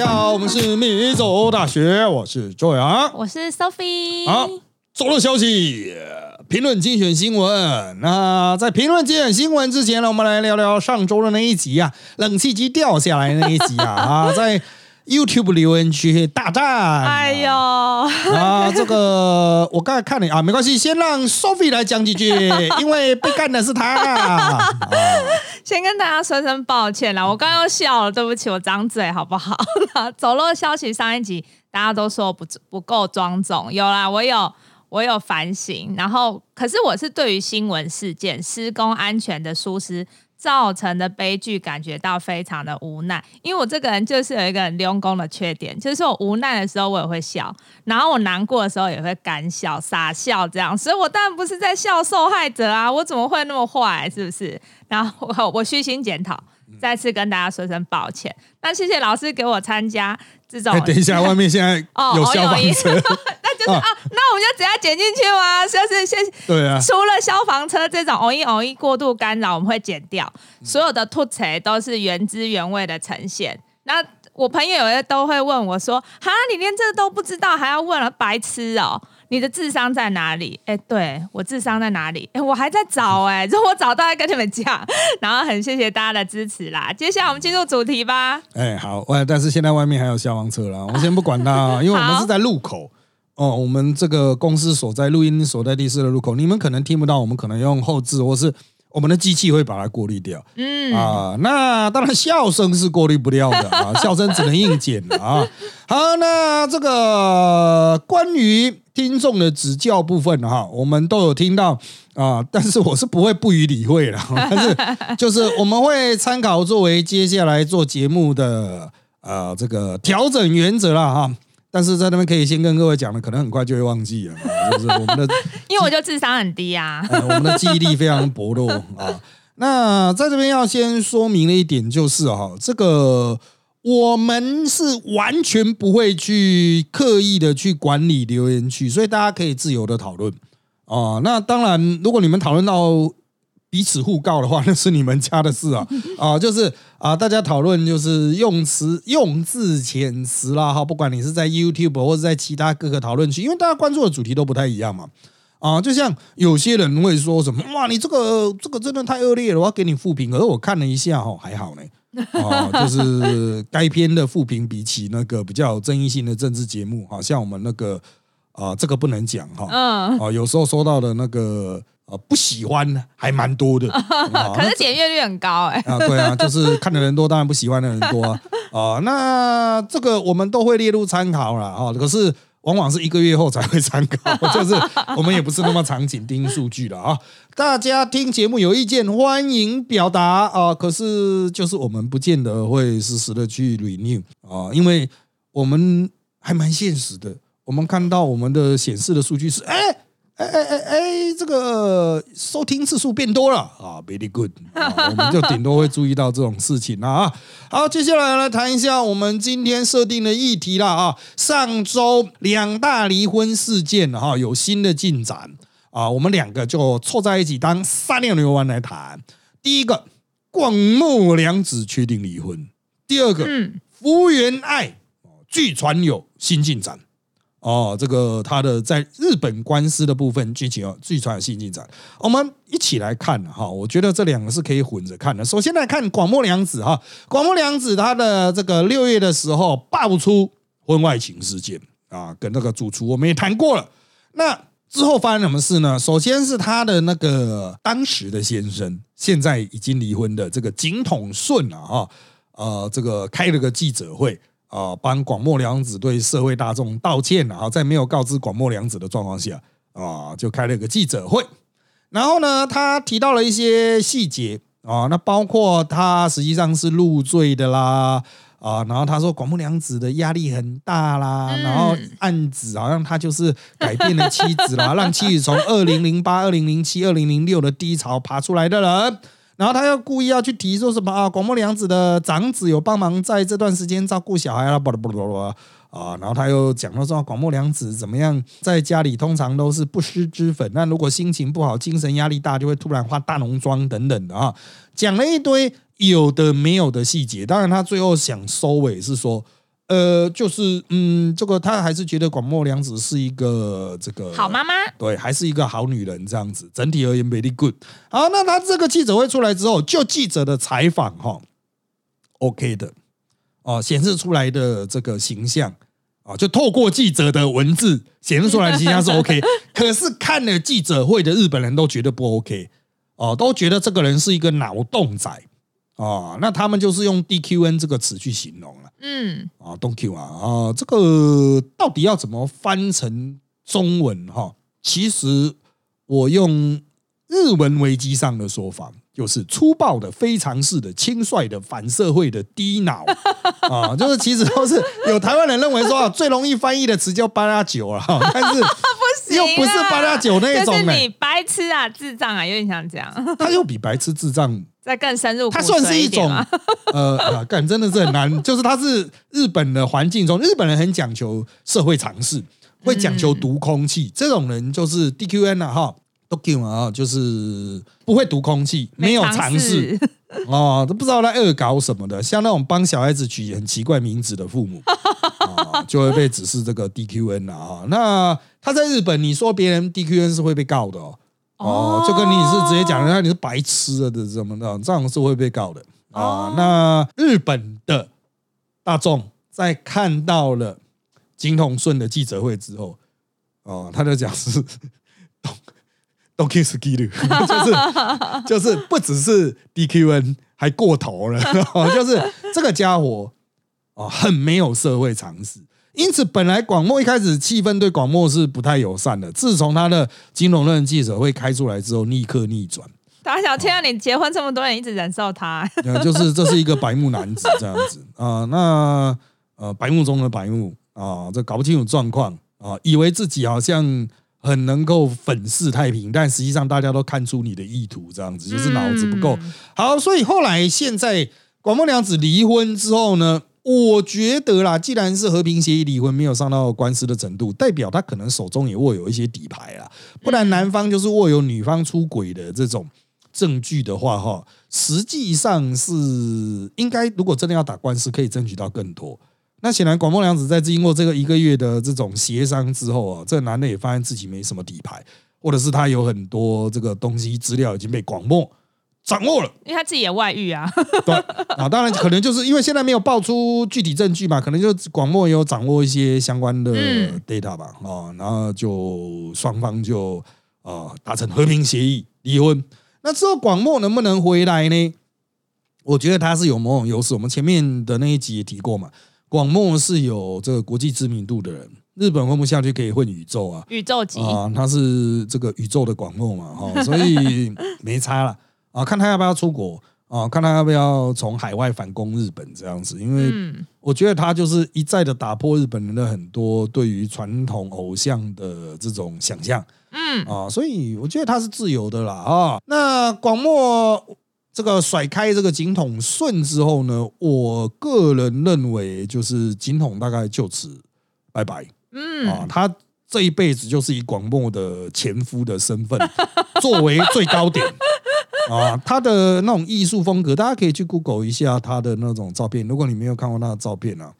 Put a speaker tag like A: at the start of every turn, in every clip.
A: 家好，我们是米走大学，我是周阳。
B: 我是 Sophie。
A: 好，走了消息，评论精选新闻。那在评论精选新闻之前呢，我们来聊聊上周的那一集啊，冷气机掉下来那一集啊啊，在 YouTube 留言区大战。
B: 哎呦，
A: 啊，这个我刚才看了啊，没关系，先让 Sophie 来讲几句，因为被干的是他。啊
B: 先跟大家说声抱歉啦，我刚刚又笑了，对不起，我张嘴好不好？走漏消息上一集大家都说不不够庄重，有啦，我有我有反省，然后可是我是对于新闻事件施工安全的疏失造成的悲剧感觉到非常的无奈，因为我这个人就是有一个很用功的缺点，就是我无奈的时候我也会笑，然后我难过的时候也会干笑傻笑这样，所以我当然不是在笑受害者啊，我怎么会那么坏？是不是？然后我我虚心检讨，再次跟大家说声抱歉。那谢谢老师给我参加这种。
A: 哎，等一下，外面现在
B: 哦
A: 有消防车。
B: 那就是啊，那我们就直接剪进去吗？就是先
A: 对啊，
B: 除了消防车这种偶一偶一过度干扰，我们会剪掉。所有的吐槽都是原汁原味的呈现。那我朋友有些都会问我说：“哈，你连这个都不知道，还要问了，白痴哦！你的智商在哪里？”哎，对我智商在哪里？哎，我还在找哎，如果 我找到再跟你们讲。然后很谢谢大家的支持啦。接下来我们进入主题吧。
A: 哎，好，外但是现在外面还有消防车啦，我们先不管它，因为我们是在路口哦，我们这个公司所在录音所在地是的入口，你们可能听不到，我们可能用后置或是。我们的机器会把它过滤掉，嗯啊，那当然笑声是过滤不掉的 啊，笑声只能硬剪啊。好，那这个关于听众的指教部分哈，我们都有听到啊，但是我是不会不予理会的，但是就是我们会参考作为接下来做节目的呃这个调整原则了哈。但是在那边可以先跟各位讲的，可能很快就会忘记了，就是我们的，
B: 因为我就智商很低啊，
A: 我们的记忆力非常薄弱啊。那在这边要先说明的一点就是哈，这个我们是完全不会去刻意的去管理留言区，所以大家可以自由的讨论啊。那当然，如果你们讨论到。彼此互告的话，那是你们家的事啊。啊，就是啊，大家讨论就是用词用字遣词啦哈，不管你是在 YouTube 或者在其他各个讨论区，因为大家关注的主题都不太一样嘛。啊，就像有些人会说什么哇，你这个这个真的太恶劣了，我要给你复评，而我看了一下哈，还好呢。啊，就是该片的复评比起那个比较有争议性的政治节目，好像我们那个啊，这个不能讲哈，嗯。啊，有时候收到的那个。呃，不喜欢还蛮多的，
B: 可是点阅率很高哎。
A: 啊，对啊，就是看的人多，当然不喜欢的人多啊。啊，那这个我们都会列入参考了啊。可是往往是一个月后才会参考，就是我们也不是那么常紧盯数据了啊。大家听节目有意见，欢迎表达啊。可是就是我们不见得会实时的去 renew 啊，因为我们还蛮现实的。我们看到我们的显示的数据是，哎。哎哎哎哎，这个收听次数变多了啊，very good，我们就顶多会注意到这种事情了啊。好，接下来来谈一下我们今天设定的议题了啊。上周两大离婚事件哈有新的进展啊，我们两个就凑在一起当三两牛丸来谈。第一个，广末凉子确定离婚；第二个，福原爱据传有新进展。哦，这个他的在日本官司的部分剧情哦，据传有新进展，我们一起来看哈。我觉得这两个是可以混着看的。首先来看广末凉子哈，广末凉子他的这个六月的时候爆出婚外情事件啊，跟那个主厨我们也谈过了。那之后发生什么事呢？首先是他的那个当时的先生，现在已经离婚的这个井筒顺啊，哈，呃，这个开了个记者会。啊，帮广末凉子对社会大众道歉了啊，在没有告知广末凉子的状况下啊，就开了个记者会。然后呢，他提到了一些细节啊，那包括他实际上是入罪的啦啊，然后他说广末凉子的压力很大啦，然后案子好像他就是改变了妻子啦，让妻子从二零零八、二零零七、二零零六的低潮爬出来的人。然后他又故意要去提说什么啊？广末凉子的长子有帮忙在这段时间照顾小孩啊，不不不不啊！然后他又讲到说广末凉子怎么样，在家里通常都是不施脂粉，那如果心情不好、精神压力大，就会突然化大浓妆等等的啊，讲了一堆有的没有的细节。当然，他最后想收尾是说，呃，就是嗯，这个他还是觉得广末凉子是一个这个
B: 好妈妈，
A: 对，还是一个好女人这样子。整体而言，very good。好，那他这个记者会出来之后，就记者的采访哈，OK 的哦，显示出来的这个形象啊，就透过记者的文字显示出来的形象是 OK。可是看了记者会的日本人都觉得不 OK 哦，都觉得这个人是一个脑洞仔哦。那他们就是用 DQN 这个词去形容了。
B: 嗯，
A: 啊，Don't Q 啊啊，这个到底要怎么翻成中文哈？其实我用日文危机上的说法，就是粗暴的、非常式的、轻率的、反社会的、低脑 啊，就是其实都是有台湾人认为说啊，最容易翻译的词叫八加九啊，但是
B: 行
A: 又不是
B: 啊
A: 八加九那
B: 就是
A: 种、
B: 你白痴啊、智障啊，有点像这样，
A: 他又比白痴智障
B: 再更深入他
A: 算是一种呃，啊干真的是很难，就是他是日本的环境中，日本人很讲求社会常识，会讲求读空气，这种人就是 DQN 啊哈。DQ 啊，就是不会读空气，没有常识，哦，都不知道在恶搞什么的，像那种帮小孩子取很奇怪名字的父母，啊，就会被指示这个 DQN 啊。哈。那他在日本，你说别人 DQN 是会被告的哦。哦，就跟你是直接讲人家你是白痴了的怎么的，这样是会被告的啊。
B: 哦
A: 那日本的大众在看到了金统顺的记者会之后，哦，他就讲是 东东 kiss skill，就是 就是不只是 DQN 还过头了，哦就是这个家伙哦很没有社会常识。因此，本来广末一开始气氛对广末是不太友善的。自从他的金融论记者会开出来之后，立刻逆转。
B: 大家想听到你结婚这么多年一直忍受他，
A: 呃，就是这是一个白目男子这样子啊、那呃，白目中的白目啊、这搞不清楚状况啊、以为自己好像很能够粉饰太平，但实际上大家都看出你的意图，这样子就是脑子不够
B: 嗯
A: 好。所以后来现在广末凉子离婚之后呢，我觉得啦，既然是和平协议离婚，没有上到官司的程度，代表他可能手中也握有一些底牌啦，不然男方就是握有女方出轨的这种。证据的话，哈，实际上是应该，如果真的要打官司，可以争取到更多。那显然，广末凉子在经过这个一个月的这种协商之后啊，这男的也发现自己没什么底牌，或者是他有很多这个东西资料已经被广末掌握了。
B: 因为他自己也外遇啊，
A: 对啊，当然可能就是因为现在没有爆出具体证据嘛，可能就广末也有掌握一些相关的
B: 嗯
A: data 吧，啊，然后就双方就啊达成和平协议离婚。那之后广末能不能回来呢？我觉得他是有某种优势。我们前面的那一集也提过嘛，广末是有这个国际知名度的人，日本混不下去可以混宇宙啊，
B: 宇宙级，
A: 啊，他是这个宇宙的广末嘛，哈、所以 没差了啊，看他要不要出国啊，看他要不要从海外反攻日本这样子，因为
B: 嗯，
A: 我觉得他就是一再的打破日本人的很多对于传统偶像的这种想象
B: 嗯，
A: 啊，所以我觉得他是自由的啦啊。那广末这个甩开这个井筒顺之后呢，我个人认为就是井筒大概就此拜拜。啊
B: 嗯，，
A: 他这一辈子就是以广末的前夫的身份作为最高点 啊，他的那种艺术风格，大家可以去 Google 一下他的那种照片。如果你没有看过他的照片啊，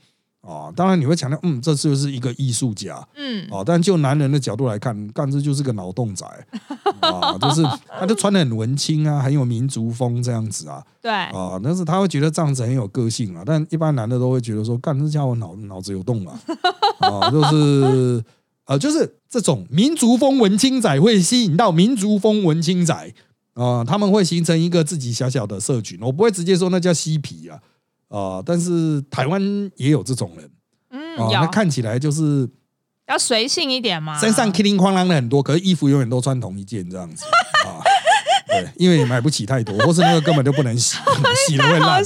A: 啊，当然你会强调，嗯，这就是一个艺术家
B: 嗯，
A: 啊，但就男人的角度来看，干这就是个脑洞仔 啊，就是他就穿的很文青啊，很有民族风这样子啊，
B: 对，
A: 啊，但是他会觉得这样子很有个性啊，但一般男的都会觉得说，干这家伙脑脑子有洞啊，啊，就是呃，就是这种民族风文青仔会吸引到民族风文青仔啊，他们会形成一个自己小小的社群，我不会直接说那叫嬉皮啊，啊，但是台湾也有这种人
B: 嗯，
A: 啊，那看起来就是
B: 要随性一点嘛，
A: 身上叮铃哐啷的很多，可是衣服永远都穿同一件这样子啊。对，因为你买不起太多，或是那个根本就不能洗，洗了会
B: 好
A: 烂。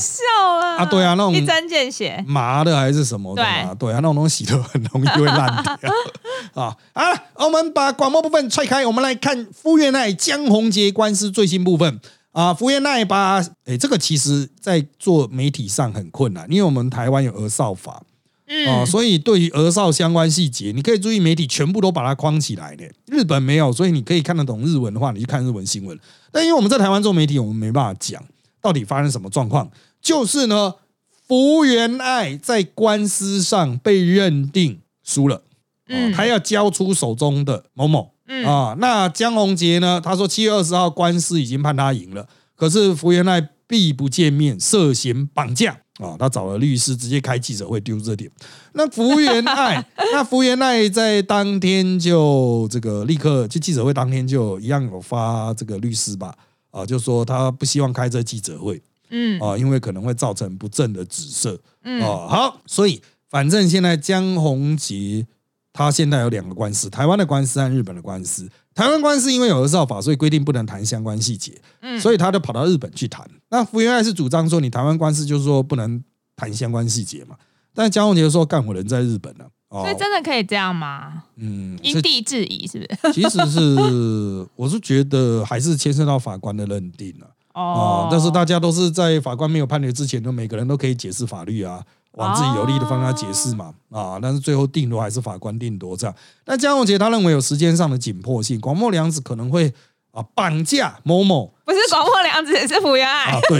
A: 啊对啊那种
B: 一针见血，
A: 麻的还是什么的嘛？对啊，那种东西洗的很容易会烂掉 啊啊！我们把广播部分踹开，我们来看福原爱江宏杰官司最新部分啊。福原爱把诶，这个其实在做媒体上很困难，因为我们台湾有儿少法啊，
B: 嗯，
A: 所以对于儿少相关细节，你可以注意媒体全部都把它框起来的。日本没有，所以你可以看得懂日文的话，你去看日文新闻。但因为我们在台湾做媒体，我们没办法讲到底发生什么状况。就是呢，福原爱在官司上被认定输了，嗯，他要交出手中的某某，嗯啊，那江宏杰呢？他说七月二十号官司已经判他赢了，可是福原爱避不见面，涉嫌绑架啊，他找了律师直接开记者会丢这点。那福原爱，那福原爱在当天就这个立刻就记者会当天就一样有发这个律师吧，啊，就说他不希望开这记者会。嗯啊，因为可能会造成不正的紫色。嗯哦，好，所以反正现在江宏杰他现在有两个官司，台湾的官司和日本的官司。台湾官司因为有了造法，所以规定不能谈相关细节。嗯，所以他就跑到日本去谈。那福原爱是主张说，你台湾官司就是说不能谈相关细节嘛。但江宏杰说，干我人在日本呢。
B: 所以真的可以这样吗？嗯，因地制宜是不是？
A: 其实是，我是觉得还是牵涉到法官的认定了。哦，但是大家都是在法官没有判决之前，都每个人都可以解释法律啊，往自己有利的方向解释嘛，啊，但是最后定夺还是法官定夺这样。那江宏杰他认为有时间上的紧迫性，广末凉子可能会啊绑架某某，
B: 不是广末凉子，是福原爱啊，
A: 对，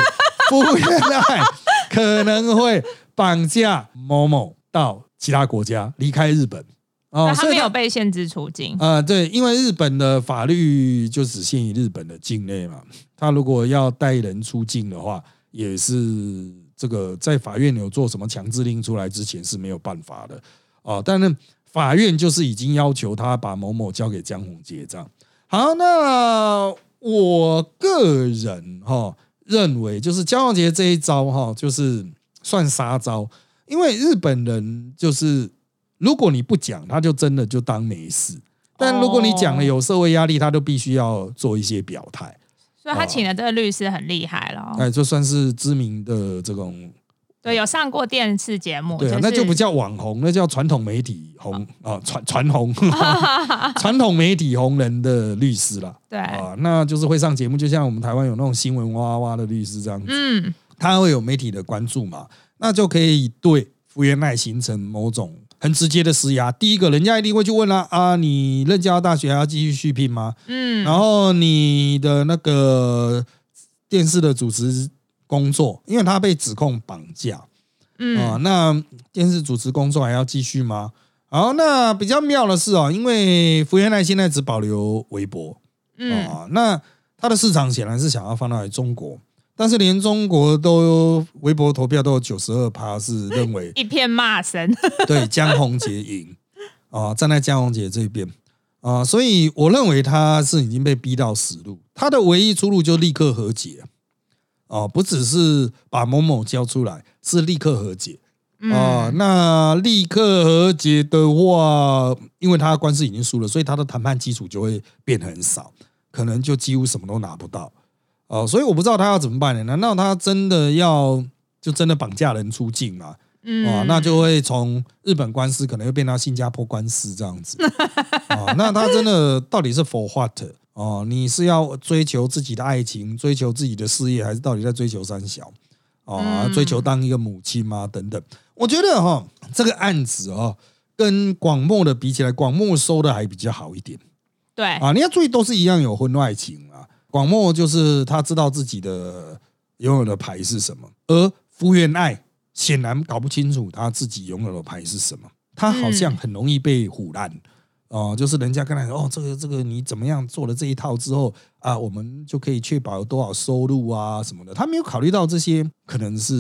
A: 福原爱可能会绑架某某到其他国家离开日本。
B: 哦，他没有被限制出境
A: 啊？对，因为日本的法律就只限于日本的境内嘛。他如果要带人出境的话，也是这个在法院有做什么强制令出来之前是没有办法的哦。但是法院就是已经要求他把某某交给江宏结账。好，那我个人哈认为，就是江宏杰这一招哈，就是算杀招，因为日本人就是。如果你不讲，他就真的就当没事；但如果你讲了，有社会压力，他都必须要做一些表态。
B: 所以他请的这个律师很厉害了，
A: 哎，就算是知名的这种，
B: 对，有上过电视节目，
A: 对，那就不叫网红，那叫传统媒体红啊，传传红，传统媒体红人的律师了，
B: 对。
A: 啊，那就是会上节目，就像我们台湾有那种新闻哇哇的律师这样子，嗯，他会有媒体的关注嘛，那就可以对福原爱形成某种。很直接的施压，第一个人家一定会去问啦啊，你任教大学还要继续续聘吗？嗯，然后你的那个电视的主持工作，因为他被指控绑架，嗯啊，那电视主持工作还要继续吗？好，那比较妙的是哦，因为福原爱现在只保留微博，嗯啊，那他的市场显然是想要放到中国。但是连中国都微博投票都有九十二趴是认为
B: 一片骂声，
A: 对江宏杰赢。啊，站在江宏杰这边。啊，所以我认为他是已经被逼到死路，他的唯一出路就立刻和解。哦，不只是把某某交出来，是立刻和解。啊。那立刻和解的话，因为他官司已经输了，所以他的谈判基础就会变很少，可能就几乎什么都拿不到。哦，所以我不知道他要怎么办呢？难道他真的要就真的绑架人出境吗？嗯，啊，那就会从日本官司可能会变到新加坡官司这样子。啊，那他真的到底是 for what？哦，你是要追求自己的爱情，追求自己的事业，还是到底在追求三小？啊，追求当一个母亲吗？等等，我觉得哈，这个案子哦，跟广末的比起来，广末收的还比较好一点。
B: 对，
A: 啊，你要注意，都是一样有婚外情啊。广末就是他知道自己的拥有的牌是什么，而福原爱显然搞不清楚他自己拥有的牌是什么。他好像很容易被唬烂哦，就是人家跟他说：“哦，这个这个你怎么样做了这一套之后啊，我们就可以确保有多少收入啊什么的。”他没有考虑到这些可能是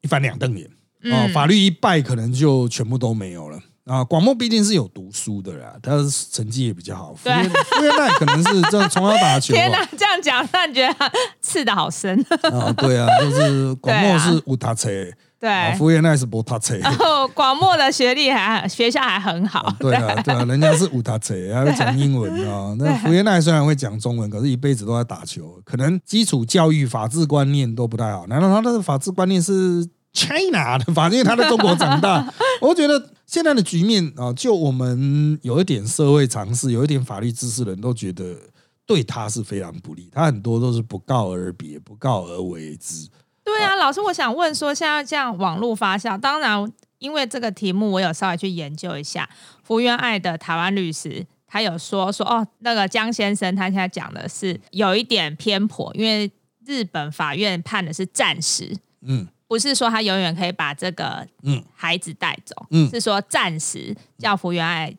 A: 一翻两瞪眼啊，法律一败可能就全部都没有了。啊，广末毕竟是有读书的啦，他成绩也比较好。福原福原奈可能是这样从小打球。
B: 天哪，这样讲，让你觉得刺的好深。
A: 啊，对啊，就是广末是无他车，
B: 对，
A: 福原奈是博塔车。
B: 然后广末的学历还学校还很好。
A: 对啊，对啊，人家是无他车，还会讲英文啊。那福原奈虽然会讲中文，可是一辈子都在打球，可能基础教育、法治观念都不太好。难道他的法治观念是？China 的，反正他在中国长大，我觉得现在的局面啊，就我们有一点社会常识、有一点法律知识的人都觉得对他是非常不利。他很多都是不告而别，不告而为之。
B: 对啊，老师，我想问说，现在这样网络发酵，当然因为这个题目，我有稍微去研究一下。福原爱的台湾律师，他有说说哦，那个江先生他现在讲的是有一点偏颇，因为日本法院判的是暂时。嗯。不是说他永远可以把这个
A: 嗯
B: 孩子带走，
A: 嗯
B: 是说暂时叫福原爱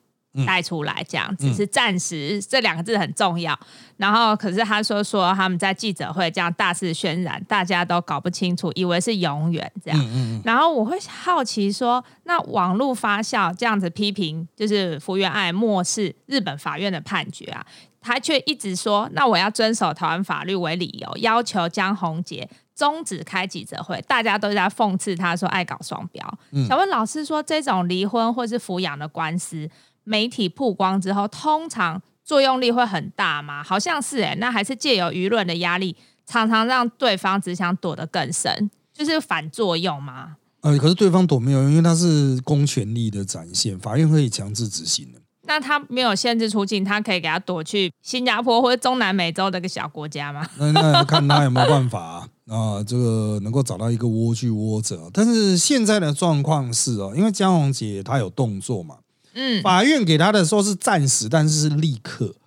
B: 带出来，这样子、
A: 嗯
B: 是暂时这两个字很重要。然后可是他说说他们在记者会这样大肆渲染，大家都搞不清楚，以为是永远这样。
A: 嗯嗯
B: 然后我会好奇说，那网络发酵这样子批评，就是福原爱漠视日本法院的判决啊，他却一直说，那我要遵守台湾法律为理由，要求江宏杰终止开记者会。大家都在讽刺他说爱搞双标。
A: 嗯
B: 想问老师说，这种离婚或是抚养的官司，媒体曝光之后，通常作用力会很大吗？好像是诶、那还是借由舆论的压力，常常让对方只想躲得更深，就是反作用吗？
A: 呃，可是对方躲没有用，因为他是公权力的展现，法院可以强制执行的。
B: 那他没有限制出境，他可以给他躲去新加坡或者中南美洲的一个小国家吗？
A: 那那看他有没有办法啊，啊这个能够找到一个窝去窝着。但是现在的状况是哦，因为江宏杰他有动作嘛，
B: 嗯
A: 法院给他的说是暂时，但是是立刻
B: 嗯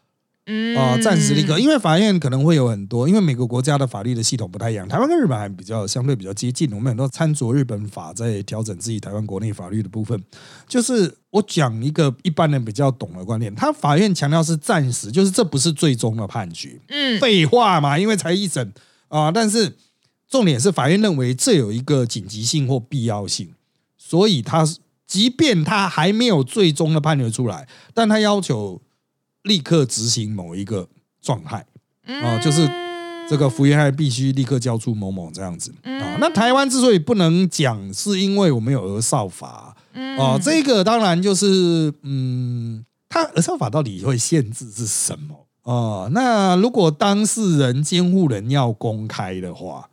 A: 啊，暂时立刻，因为法院可能会有很多，因为每个国家的法律的系统不太一样，台湾跟日本还比较相对比较接近，我们很多参酌日本法在调整自己台湾国内法律的部分。就是我讲一个一般人比较懂的观念，他法院强调是暂时，就是这不是最终的判决。
B: 嗯
A: 废话嘛，因为才一审啊，但是重点是法院认为这有一个紧急性或必要性，所以他即便他还没有最终的判决出来，但他要求立刻执行某一个状态。啊，就是这个福原爱必须立刻交出某某这样子。啊。那台湾之所以不能讲，是因为我们有儿少法。啊，这个当然就是嗯，他儿少法到底会限制是什么？啊，那如果当事人、监护人要公开的话，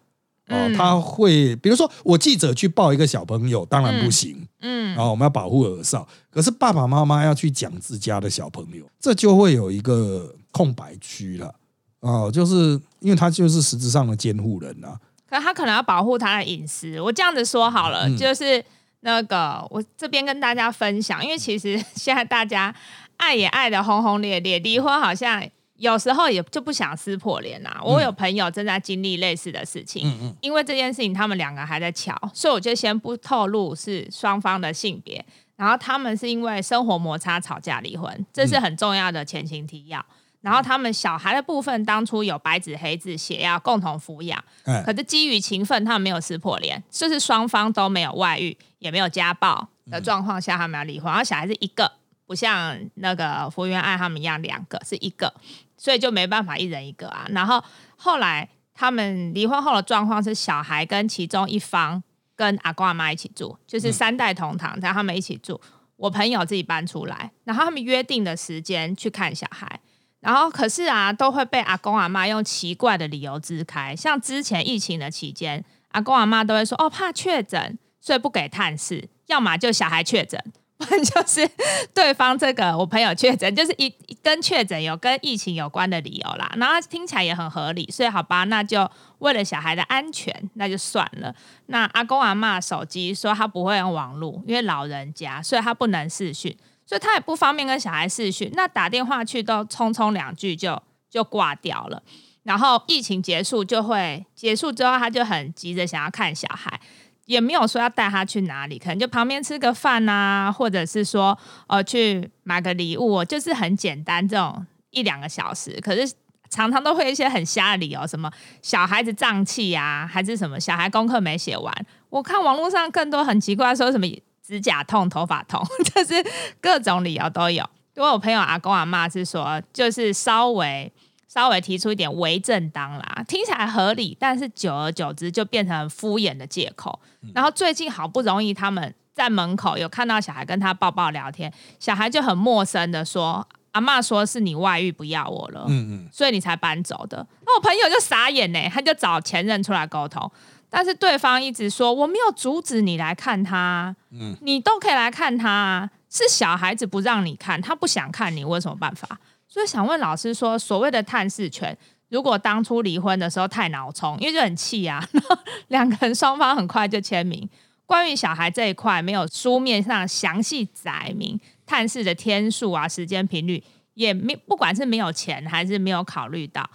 A: 哦，
B: 嗯
A: 他会比如说我记者去抱一个小朋友，当然不行，
B: 嗯
A: 啊、我们要保护儿少。可是爸爸妈妈要去讲自家的小朋友，这就会有一个空白区了。哦，就是因为他就是实质上的监护人啊。
B: 可他可能要保护他的隐私。我这样子说好了，
A: 嗯
B: 就是那个我这边跟大家分享，因为其实 现在大家爱也爱的轰轰烈烈，离婚好像有时候也就不想撕破脸啊。我有朋友正在经历类似的事情，
A: 嗯嗯
B: 因为这件事情他们两个还在瞧，所以我就先不透露是双方的性别。然后他们是因为生活摩擦吵架离婚，这是很重要的前情提要。然后他们小孩的部分当初有白纸黑字写要共同抚养，
A: 哎
B: 可是基于情分，他们没有撕破脸，就是双方都没有外遇，也没有家暴的状况下，他们要离婚。然后小孩是一个，不像那个福原爱他们一样两个，是一个，所以就没办法一人一个啊。然后后来他们离婚后的状况是，小孩跟其中一方跟阿公阿妈一起住，就是三代同堂，然后他们一起住。我朋友自己搬出来，然后他们约定的时间去看小孩。然后可是啊，都会被阿公阿妈用奇怪的理由支开。像之前疫情的期间，阿公阿妈都会说：“哦，怕确诊，所以不给探视。要么就小孩确诊，就是对方这个我朋友确诊，就是一跟确诊有跟疫情有关的理由啦。然后听起来也很合理，所以好吧，那就为了小孩的安全，那就算了。那阿公阿妈手机说他不会用网络，因为老人家，所以他不能视讯。”所以他也不方便跟小孩视讯，那打电话去都匆匆两句就就挂掉了。然后疫情结束就会结束之后，他就很急着想要看小孩，也没有说要带他去哪里，可能就旁边吃个饭啊，或者是说呃去买个礼物，就是很简单这种一两个小时。可是常常都会一些很瞎的理由，什么小孩子胀气呀，还是什么小孩功课没写完。我看网络上更多很奇怪，说什么。指甲痛、头发痛，就是各种理由都有。因为我朋友阿公阿妈是说，就是稍微稍微提出一点为正当啦，听起来合理，但是久而久之就变成敷衍的借口。然后最近好不容易他们在门口有看到小孩跟他抱抱聊天，小孩就很陌生的说：“阿妈说是你外遇不要我了，
A: 嗯嗯，
B: 所以你才搬走的。”那我朋友就傻眼呢，他就找前任出来沟通。但是对方一直说我没有阻止你来看他，嗯，你都可以来看他，是小孩子不让你看，他不想看你，我有什么办法？所以想问老师说，所谓的探视权，如果当初离婚的时候太脑冲，因为就很气啊，然后 两个人双方很快就签名，关于小孩这一块没有书面上详细载明探视的天数啊、时间频率，也没不管是没有钱还是没有考虑到。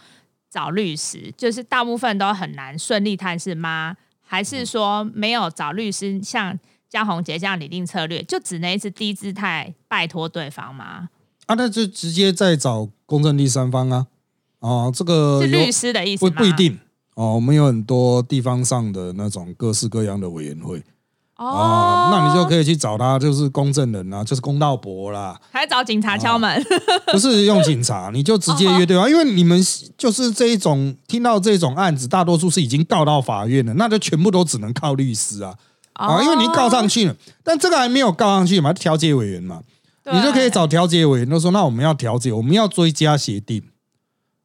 B: 找律师，就是大部分都很难顺利探视妈还是说没有找律师像江宏杰这样拟定策略，就只能一直低姿态拜托对方吗？
A: 啊，那就直接再找公证第三方啊。哦，这个
B: 是律师的意思吗？
A: 不不一定。哦，我们有很多地方上的那种各式各样的委员会。
B: 哦
A: 啊，，那你就可以去找他，就是公证人啊，就是公道伯啦，
B: 还找警察敲门，
A: 不是用警察，你就直接约对方，因为你们就是这一种听到这种案子，大多数是已经告到法院了，那就全部都只能靠律师啊。啊，因为你告上去了，但这个还没有告上去嘛，调解委员嘛，
B: 对
A: 你就可以找调解委员，就说那我们要调解，我们要追加协定。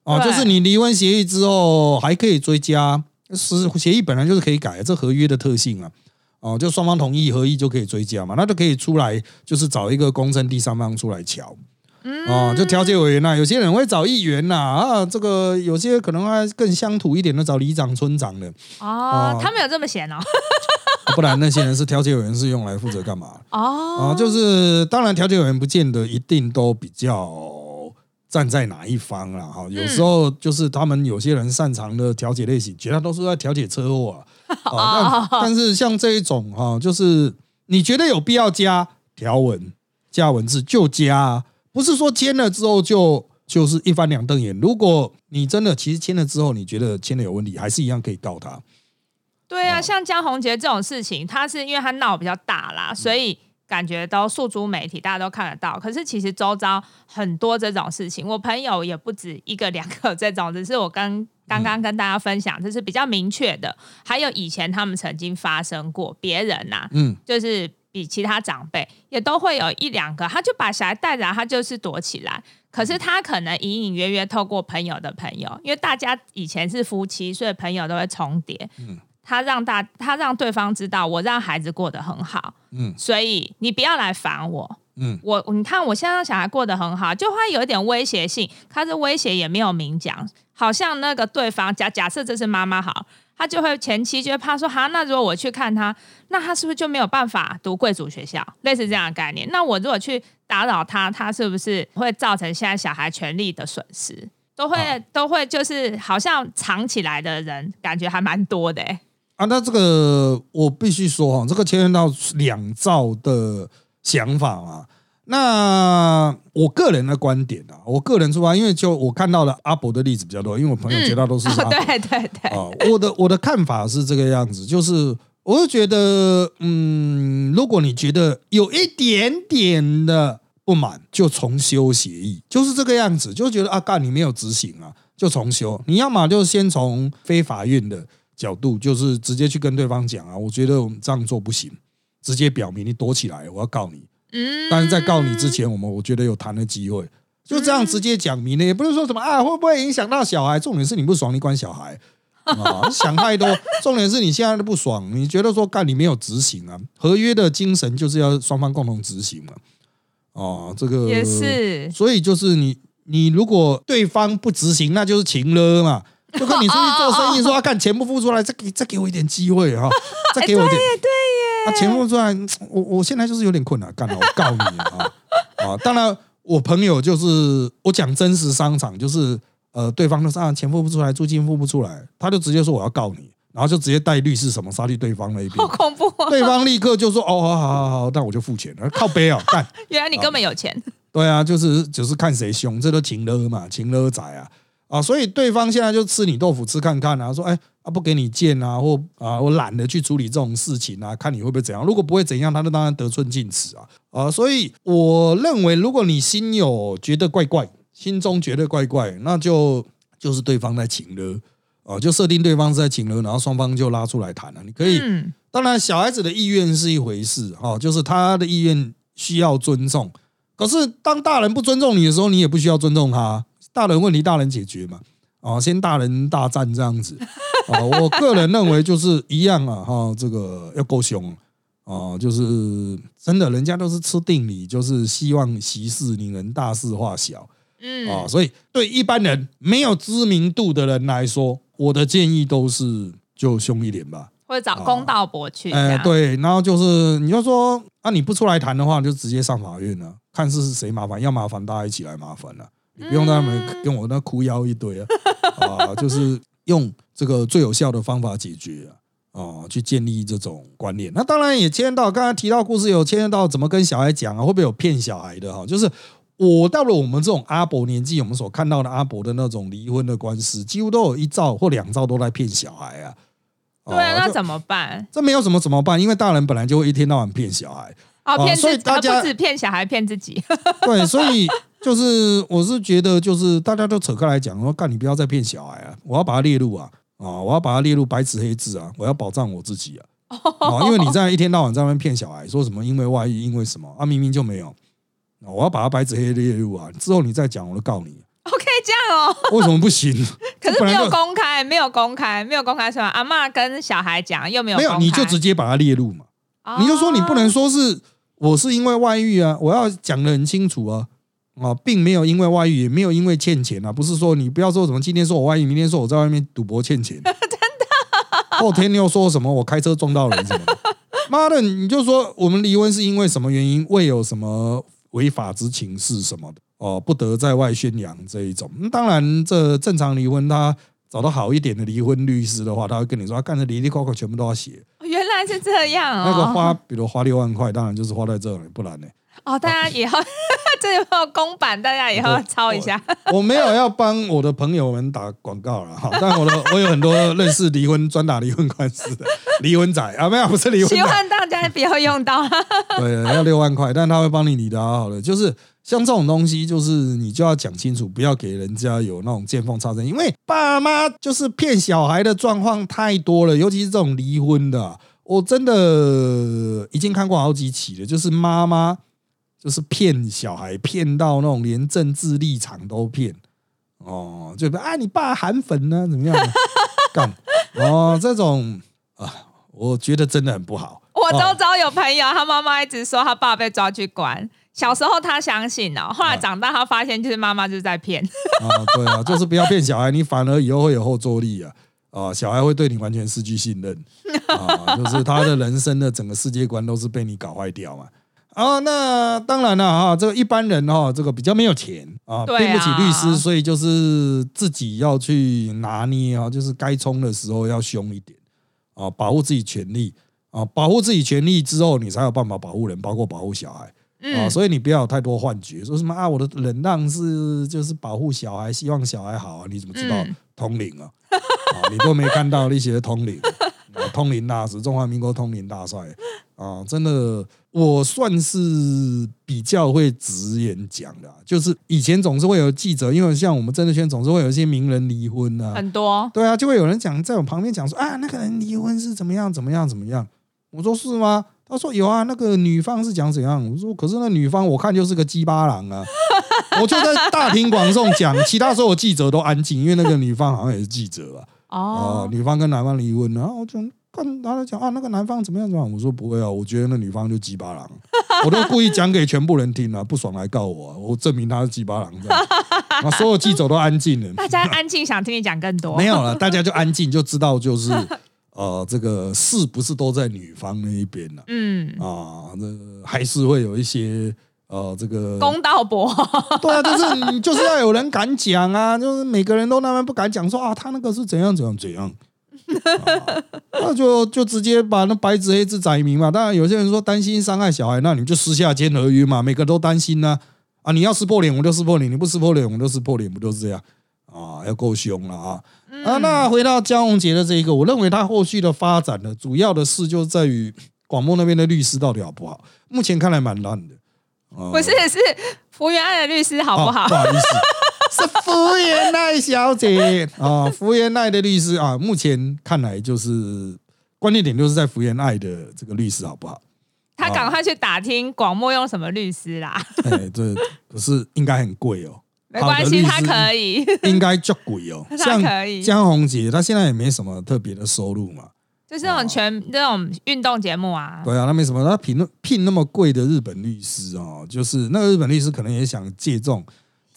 A: 哦，就是你离婚协议之后还可以追加，是协议本来就是可以改，这合约的特性啊。哦，就双方同意合意就可以追加嘛，那就可以出来，就是找一个公正第三方出来瞧。哦，就调解委员呐、有些人会找议员呐、啊，这个有些可能还更乡土一点的找里长、村长的，
B: 哦
A: 哦，
B: 他们有这么闲哦？
A: 不然那些人是调解委员是用来负责干嘛？
B: 哦
A: 啊，就是当然，调解委员不见得一定都比较站在哪一方啦。哈。有时候就是他们有些人擅长的调解类型，绝大多数在调解车祸啊。啊但但是像这一种哈，就是你觉得有必要加条文、加文字就加啊，不是说签了之后就就是一翻两瞪眼。如果你真的其实签了之后，你觉得签了有问题，还是一样可以告他。
B: 对啊，
A: 哦
B: 像江宏杰这种事情，他是因为他闹比较大啦，所以感觉都诉诸媒体，大家都看得到。可是其实周遭很多这种事情，我朋友也不止一个两个这种，只是我跟刚刚跟大家分享，这是比较明确的。还有以前他们曾经发生过，别人呐、
A: 嗯，
B: 就是比其他长辈也都会有一两个，他就把小孩带着来，他就是躲起来。可是他可能隐隐约约透过朋友的朋友，因为大家以前是夫妻，所以朋友都会重叠。他让大他让对方知道，我让孩子过得很好，
A: 嗯
B: 所以你不要来烦我。
A: 嗯
B: 我你看我现在让小孩过得很好，就会有一点威胁性。他是威胁也没有明讲，好像那个对方假假设这是妈妈好，他就会前期就会怕说，哈，那如果我去看他，那他是不是就没有办法读贵族学校？类似这样的概念。那我如果去打扰他，他是不是会造成现在小孩权利的损失？都会、
A: 啊
B: 都会就是好像藏起来的人，感觉还蛮多的、欸。
A: 啊，那这个我必须说哈，这个牵涉到两兆的想法嘛。那我个人的观点啊，我个人出发，因为就我看到了阿伯的例子比较多，因为我朋友绝大多数是
B: 对对对，
A: 啊，我的我的看法是这个样子，就是我就觉得，嗯，如果你觉得有一点点的不满，就重修协议，就是这个样子，就觉得啊，干你没有执行啊，就重修。你要么就先从非法院的角度，就是直接去跟对方讲啊，我觉得我们这样做不行，直接表明你躲起来，我要告你。
B: 嗯，
A: 但是在告你之前，我们我觉得有谈的机会，就这样直接讲明了，也不是说什么啊会不会影响到小孩，重点是你不爽，你管小孩 啊，想太多。重点是你现在的不爽，你觉得说干你没有执行啊？合约的精神就是要双方共同执行嘛。哦，这个
B: 也，是，
A: 所以就是你你如果对方不执行，那就是情了嘛。就跟你出去做生意说，要，干钱不付出来，再给再给我一点机会哈，再给我一点。啊，钱付出来，我我现在就是有点困难，干了，我告你啊 啊！当然，我朋友就是我讲真实商场，就是呃，对方都是啊，钱付不出来，租金付不出来，他就直接说我要告你，然后就直接带律师什么杀去对方那一边
B: 好，恐怖、哦！
A: 对方立刻就说哦，好好好好，那我就付钱了，靠背啊，干，
B: 原来你根本有钱，
A: 对啊，就是就是看谁凶，这都情勒嘛，情勒仔啊啊！所以对方现在就吃你豆腐吃看看啊，说哎啊不给你见啊，或啊我懒得去处理这种事情啊，看你会不会怎样。如果不会怎样，他就当然得寸进尺啊啊！所以我认为，如果你心有觉得怪怪，心中觉得怪怪，那就就是对方在情勒啊，就设定对方是在情勒，然后双方就拉出来谈了。你可以
B: 嗯，
A: 当然，小孩子的意愿是一回事，啊、就是他的意愿需要尊重。可是，当大人不尊重你的时候，你也不需要尊重他。大人问题，大人解决嘛。啊，先大人大战这样子。啊，我个人认为就是一样啊，哈、这个要够凶。啊，就是真的，人家都是吃定理，就是希望息事宁人，大事化小。
B: 嗯，
A: 啊、所以对一般人没有知名度的人来说，我的建议都是就凶一点吧。
B: 或者找公道伯去，
A: 哎、对，然后就是你就说啊，你不出来谈的话，就直接上法院了，看是谁麻烦，要麻烦大家一起来麻烦了，你不用在那边跟我那哭腰一堆啊，啊，就是用这个最有效的方法解决啊，哦，去建立这种观念。那当然也牵到刚才提到故事有牵到怎么跟小孩讲啊，会不会有骗小孩的哈？就是我到了我们这种阿伯年纪，我们所看到的阿伯的那种离婚的官司，几乎都有一兆或两兆都在骗小孩啊。
B: 对啊，那怎么办？
A: 这没有什么怎么办？因为大人本来就会一天到晚骗小孩，
B: 哦，
A: 哦
B: 骗自己，
A: 所以大家
B: 他不止骗小孩，骗自己。
A: 对，所以就是我是觉得，就是大家都扯开来讲说，干你不要再骗小孩啊，我要把它列入啊啊，我要把它列入白纸黑字啊，我要保障我自己啊啊，因为你在一天到晚在那边骗小孩，说什么因为外遇，因为什么啊，明明就没有，啊我要把它白纸黑列入啊，之后你再讲，我就告你
B: ，OK，这样哦。
A: 为什么不行？
B: 可是没有公开，没有公开，没有公开说阿嬷跟小孩讲，又没有
A: 没有，你就直接把它列入嘛。
B: 哦
A: 你就说你不能说是我是因为外遇啊，我要讲的很清楚啊。啊，并没有因为外遇，也没有因为欠钱啊，不是说你不要说什么今天说我外遇，明天说我在外面赌博欠钱，真 的，后天又说什么我开车撞到人什么的，妈的，你就说我们离婚是因为什么原因，未有什么违法之情事什么的，哦，不得在外宣扬这一种。嗯当然，这正常离婚，他找到好一点的离婚律师的话，他会跟你说，他干的离离扣扣全部都要写。
B: 原来是这样哦。
A: 那个花，比如花六万块，当然就是花在这里，不然呢？
B: 哦，大家以后 这有没有公版？大家以后抄一下。
A: 我没有要帮我的朋友们打广告了哈，但我的 我有很多认识离婚专打离婚官司的离婚仔啊，没有不是离婚，
B: 希望大家不要用到。
A: 对，要六万块，但他会帮你理的好好的。就是像这种东西，就是你就要讲清楚，不要给人家有那种见缝插针，因为爸妈就是骗小孩的状况太多了，尤其是这种离婚的啊，我真的已经看过好几起了，就是妈妈就是骗小孩，骗到那种连政治立场都骗。哦，就啊，你爸韩粉呢、怎么样呢？干哦，这种啊，我觉得真的很不好。
B: 我
A: 哦
B: 周遭有朋友，他妈妈一直说他爸被抓去关。小时候他相信哦，后来长大他发现就是妈妈就是在骗。
A: 啊，对啊，就是不要骗小孩，你反而以后会有后坐力啊。啊，小孩会对你完全失去信任啊，就是他的人生的整个世界观都是被你搞坏掉嘛。啊，那当然了哈，这个一般人哈，这个比较没有钱啊，
B: 对啊
A: 不起律师，所以就是自己要去拿捏啊，就是该冲的时候要凶一点啊，保护自己权利啊，保护自己权利之后，你才有办法保护人，包括保护小孩。啊，
B: 嗯，
A: 所以你不要有太多幻觉，说什么啊，我的忍让是就是保护小孩，希望小孩好啊，你怎么知道
B: 嗯
A: 通灵啊？啊，你都没看到那些通灵，啊通灵大师，中华民国通灵大帅啊，真的，我算是比较会直言讲的啊、就是以前总是会有记者，因为像我们政治圈总是会有一些名人离婚啊，
B: 很多。
A: 对啊，就会有人讲在我旁边讲说啊，那个人离婚是怎么样怎么样怎么样。我说是吗？他说有啊，那个女方是讲怎样。我说可是那女方我看就是个鸡巴狼啊。我就在大庭广众讲，其他所有记者都安静，因为那个女方好像也是记者吧。啊、
B: 哦，
A: 女方跟男方离婚，然后我就看他在讲啊，那个男方怎么样怎么样。我说不会啊，我觉得那女方就鸡巴狼，我都故意讲给全部人听啊，不爽来告我、啊，我证明他是鸡巴狼这样。啊，所有记者都安静了。
B: 大家安静，想听你讲更多。
A: 没有了，大家就安静，就知道就是呃，这个事不是都在女方那一边了
B: 嗯，
A: 啊，这还是会有一些呃，这个
B: 公道伯。
A: 对啊，就是你就是要有人敢讲啊，就是每个人都那么不敢讲说啊，他那个是怎样怎样怎样。啊 那就就直接把那白纸黑字载明嘛。当然，有些人说担心伤害小孩，那你就私下签合约嘛，每个都担心呢、啊。你要撕破脸，我就撕破脸；你不撕破脸，我就撕破脸，不就是这样啊？要够凶了啊！啊，那回到江宏杰的这一个，我认为他后续的发展呢，主要的事就在于广播那边的律师到底好不好？目前看来蛮烂的。啊
B: 不是，是福原爱的律师好不好？
A: 哦不好意思，是福原奈小姐啊，福原奈的律师啊，目前看来就是关键点就是在福原爱的这个律师好不好？
B: 他赶快去打听广末用什么律师啦，
A: 哎，对，可是应该很贵哦，
B: 没关系，他可以。
A: 应该就贵哦。
B: 他
A: 像
B: 可以
A: 江宏杰，他现在也没什么特别的收入嘛。
B: 就是那种全那种运动节目啊，
A: 对啊，他没什么，他聘那聘那么贵的日本律师哦，就是那个日本律师可能也想借这种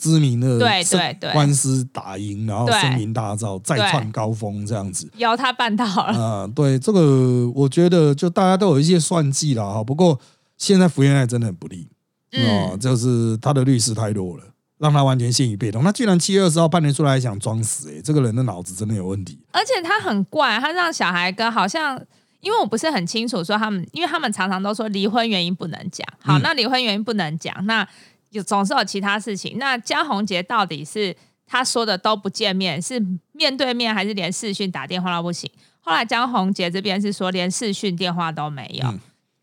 A: 知名的
B: 对对对
A: 官司打赢，然后
B: 对
A: 声名大噪，再创高峰这样子。
B: 有他办到了。
A: 啊、对这个，我觉得就大家都有一些算计了哈。不过现在福原爱真的很不利哦、
B: 嗯，
A: 就是他的律师太弱了让他完全陷于被动。那居然七月二十号半年出来还想装死，哎，这个人的脑子真的有问题。
B: 而且他很怪，他让小孩跟好像，因为我不是很清楚说他们，因为他们常常都说离婚原因不能讲。好，
A: 嗯
B: 那离婚原因不能讲，那有总是有其他事情。那江宏杰到底是他说的都不见面，是面对面还是连视讯打电话都不行？后来江宏杰这边是说连视讯电话都没有。
A: 嗯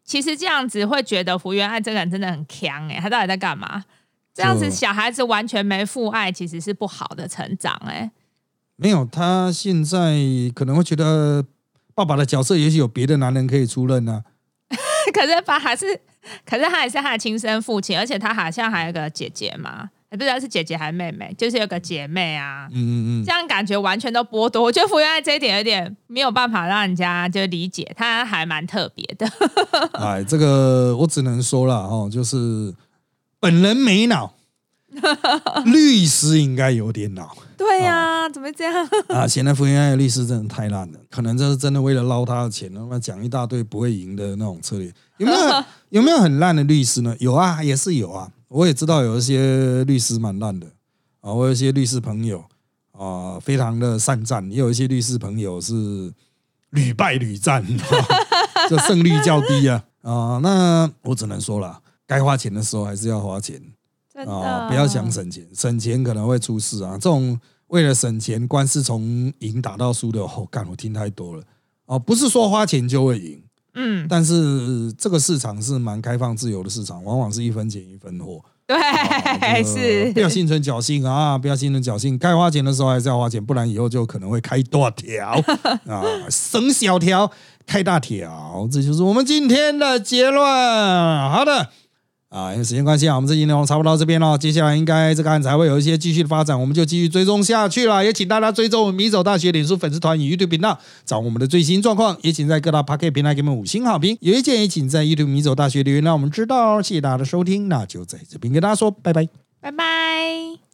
B: 其实这样子会觉得福原爱这个人真的很强哎、他到底在干嘛？这样子小孩子完全没父爱，其实是不好的成长哎、
A: 没有，他现在可能会觉得爸爸的角色也许有别的男人可以出任呢、
B: 可是爸还是，可是他也是他的亲生父亲，而且他好像还有个姐姐嘛，也不知道是姐姐还是妹妹，就是有个姐妹啊。
A: 嗯嗯嗯
B: 这，样感觉完全都剥夺，我觉得福原爱这一点有点没有办法让人家就理解，他还蛮特别的。
A: 哎，这个我只能说了哦，就是本人没脑，律师应该有点脑
B: 对呀、怎么会这样？
A: 啊！现在福原爱的律师真的太烂了，可能这是真的为了捞他的钱，那么讲一大堆不会赢的那种策略。有没有 有没有很烂的律师呢？有啊，也是有啊。我也知道有一些律师蛮烂的啊，我有一些律师朋友啊，非常的善战，也有一些律师朋友是屡败屡战，这胜率较低啊啊。那我只能说了，该花钱的时候还是要花钱啊，不要想省钱，省钱可能会出事啊。这种为了省钱，官司从赢打到输的，哦，干我听太多了啊，不是说花钱就会赢。
B: 嗯，
A: 但是这个市场是蛮开放自由的市场，往往是一分钱一分货。
B: 对，
A: 呃
B: 是
A: 不要心存侥幸啊！不要心存侥幸，该花钱的时候还是要花钱，不然以后就可能会开大条 啊，省小条开大条，这就是我们今天的结论。好的。啊，因为时间关系啊，我们这期内容差不多到这边了。接下来应该这个案子还会有一些继续的发展，我们就继续追踪下去了。也请大家追踪我们米走大学脸书粉丝团与 YouTube 频道，找我们的最新状况。也请在各大 p o c k e t 平台给我们五星好评。有意见也请在 YouTube 米走大学留言，让我们知道。谢谢大家的收听，那就在这边跟大家说拜拜。
B: 拜拜。